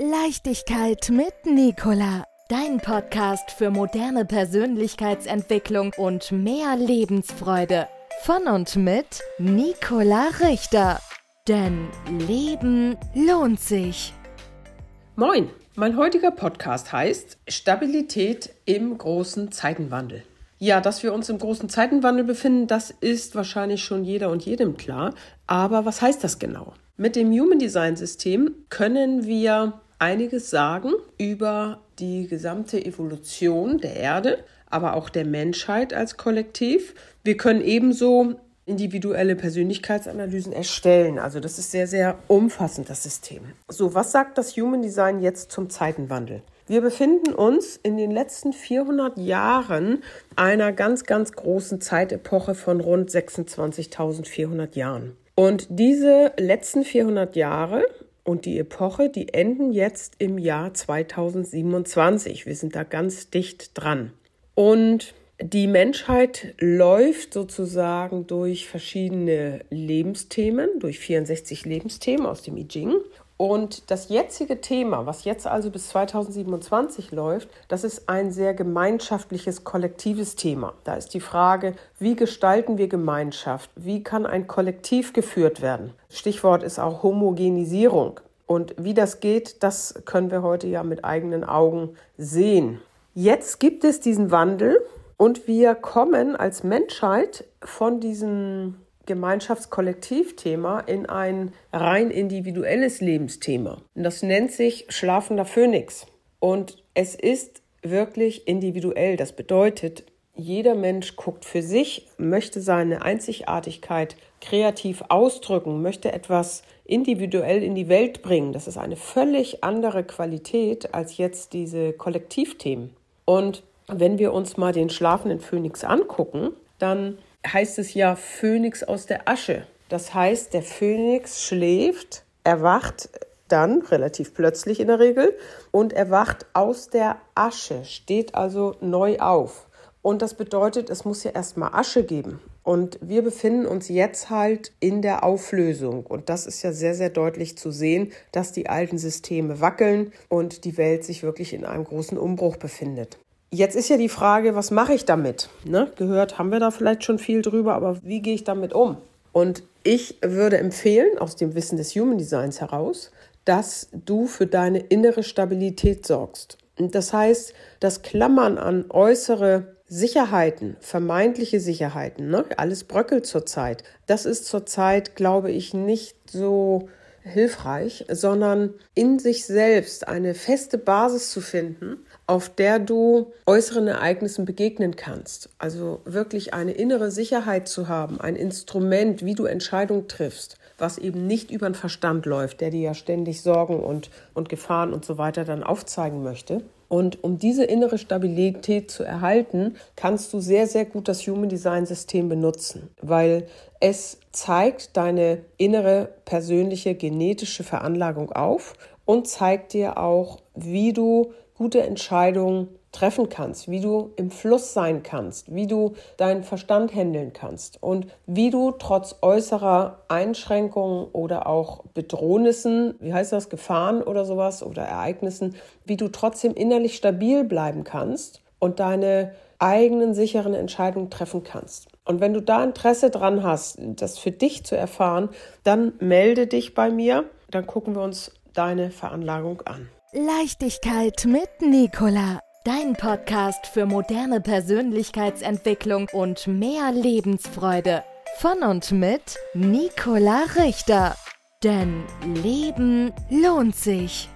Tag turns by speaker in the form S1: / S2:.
S1: Leichtigkeit mit Nicola. Dein Podcast für moderne Persönlichkeitsentwicklung und mehr Lebensfreude. Von und mit Nicola Richter. Denn Leben lohnt sich.
S2: Moin, mein heutiger Podcast heißt Stabilität im großen Zeitenwandel. Ja, dass wir uns im großen Zeitenwandel befinden, das ist wahrscheinlich schon jeder und jedem klar. Aber was heißt das genau? Mit dem Human Design System können wir einiges sagen über die gesamte Evolution der Erde, aber auch der Menschheit als Kollektiv. Wir können ebenso individuelle Persönlichkeitsanalysen erstellen. Also das ist sehr, sehr umfassend, das System. So, was sagt das Human Design jetzt zum Zeitenwandel? Wir befinden uns in den letzten 400 Jahren einer ganz, ganz großen Zeitepoche von rund 26.400 Jahren. Und diese letzten 400 Jahre und die Epoche, die enden jetzt im Jahr 2027. Wir sind da ganz dicht dran. Und die Menschheit läuft sozusagen durch verschiedene Lebensthemen, durch 64 Lebensthemen aus dem I Ching. Und das jetzige Thema, was jetzt also bis 2027 läuft, das ist ein sehr gemeinschaftliches, kollektives Thema. Da ist die Frage, wie gestalten wir Gemeinschaft? Wie kann ein Kollektiv geführt werden? Stichwort ist auch Homogenisierung. Und wie das geht, das können wir heute ja mit eigenen Augen sehen. Jetzt gibt es diesen Wandel und wir kommen als Menschheit von diesem Gemeinschaftskollektivthema in ein rein individuelles Lebensthema. Und das nennt sich schlafender Phönix. Und es ist wirklich individuell. Das bedeutet, jeder Mensch guckt für sich, möchte seine Einzigartigkeit kreativ ausdrücken, möchte etwas individuell in die Welt bringen. Das ist eine völlig andere Qualität als jetzt diese Kollektivthemen. Und wenn wir uns mal den schlafenden Phönix angucken, dann heißt es ja Phönix aus der Asche. Das heißt, der Phönix schläft, erwacht dann relativ plötzlich in der Regel und erwacht aus der Asche, steht also neu auf. Und das bedeutet, es muss ja erstmal Asche geben. Und wir befinden uns jetzt halt in der Auflösung. Und das ist ja sehr, sehr deutlich zu sehen, dass die alten Systeme wackeln und die Welt sich wirklich in einem großen Umbruch befindet. Jetzt ist ja die Frage, was mache ich damit? Ne? Gehört haben wir da vielleicht schon viel drüber, aber wie gehe ich damit um? Und ich würde empfehlen, aus dem Wissen des Human Designs heraus, dass du für deine innere Stabilität sorgst. Das heißt, das Klammern an äußere Sicherheiten, vermeintliche Sicherheiten, ne? alles bröckelt zurzeit. Das ist zurzeit, glaube ich, nicht so hilfreich, sondern in sich selbst eine feste Basis zu finden, auf der du äußeren Ereignissen begegnen kannst. Also wirklich eine innere Sicherheit zu haben, ein Instrument, wie du Entscheidungen triffst, was eben nicht über den Verstand läuft, der dir ja ständig Sorgen und, und Gefahren und so weiter dann aufzeigen möchte. Und um diese innere Stabilität zu erhalten, kannst du sehr, sehr gut das Human Design System benutzen, weil es zeigt deine innere persönliche genetische Veranlagung auf und zeigt dir auch, wie du gute Entscheidungen treffen kannst, wie du im Fluss sein kannst, wie du deinen Verstand handeln kannst und wie du trotz äußerer Einschränkungen oder auch Bedrohnissen, wie heißt das, Gefahren oder sowas oder Ereignissen, wie du trotzdem innerlich stabil bleiben kannst und deine eigenen sicheren Entscheidungen treffen kannst. Und wenn du da Interesse dran hast, das für dich zu erfahren, dann melde dich bei mir, dann gucken wir uns deine Veranlagung an.
S1: Leichtigkeit mit Nicola. Dein Podcast für moderne Persönlichkeitsentwicklung und mehr Lebensfreude. Von und mit Nicola Richter. Denn Leben lohnt sich.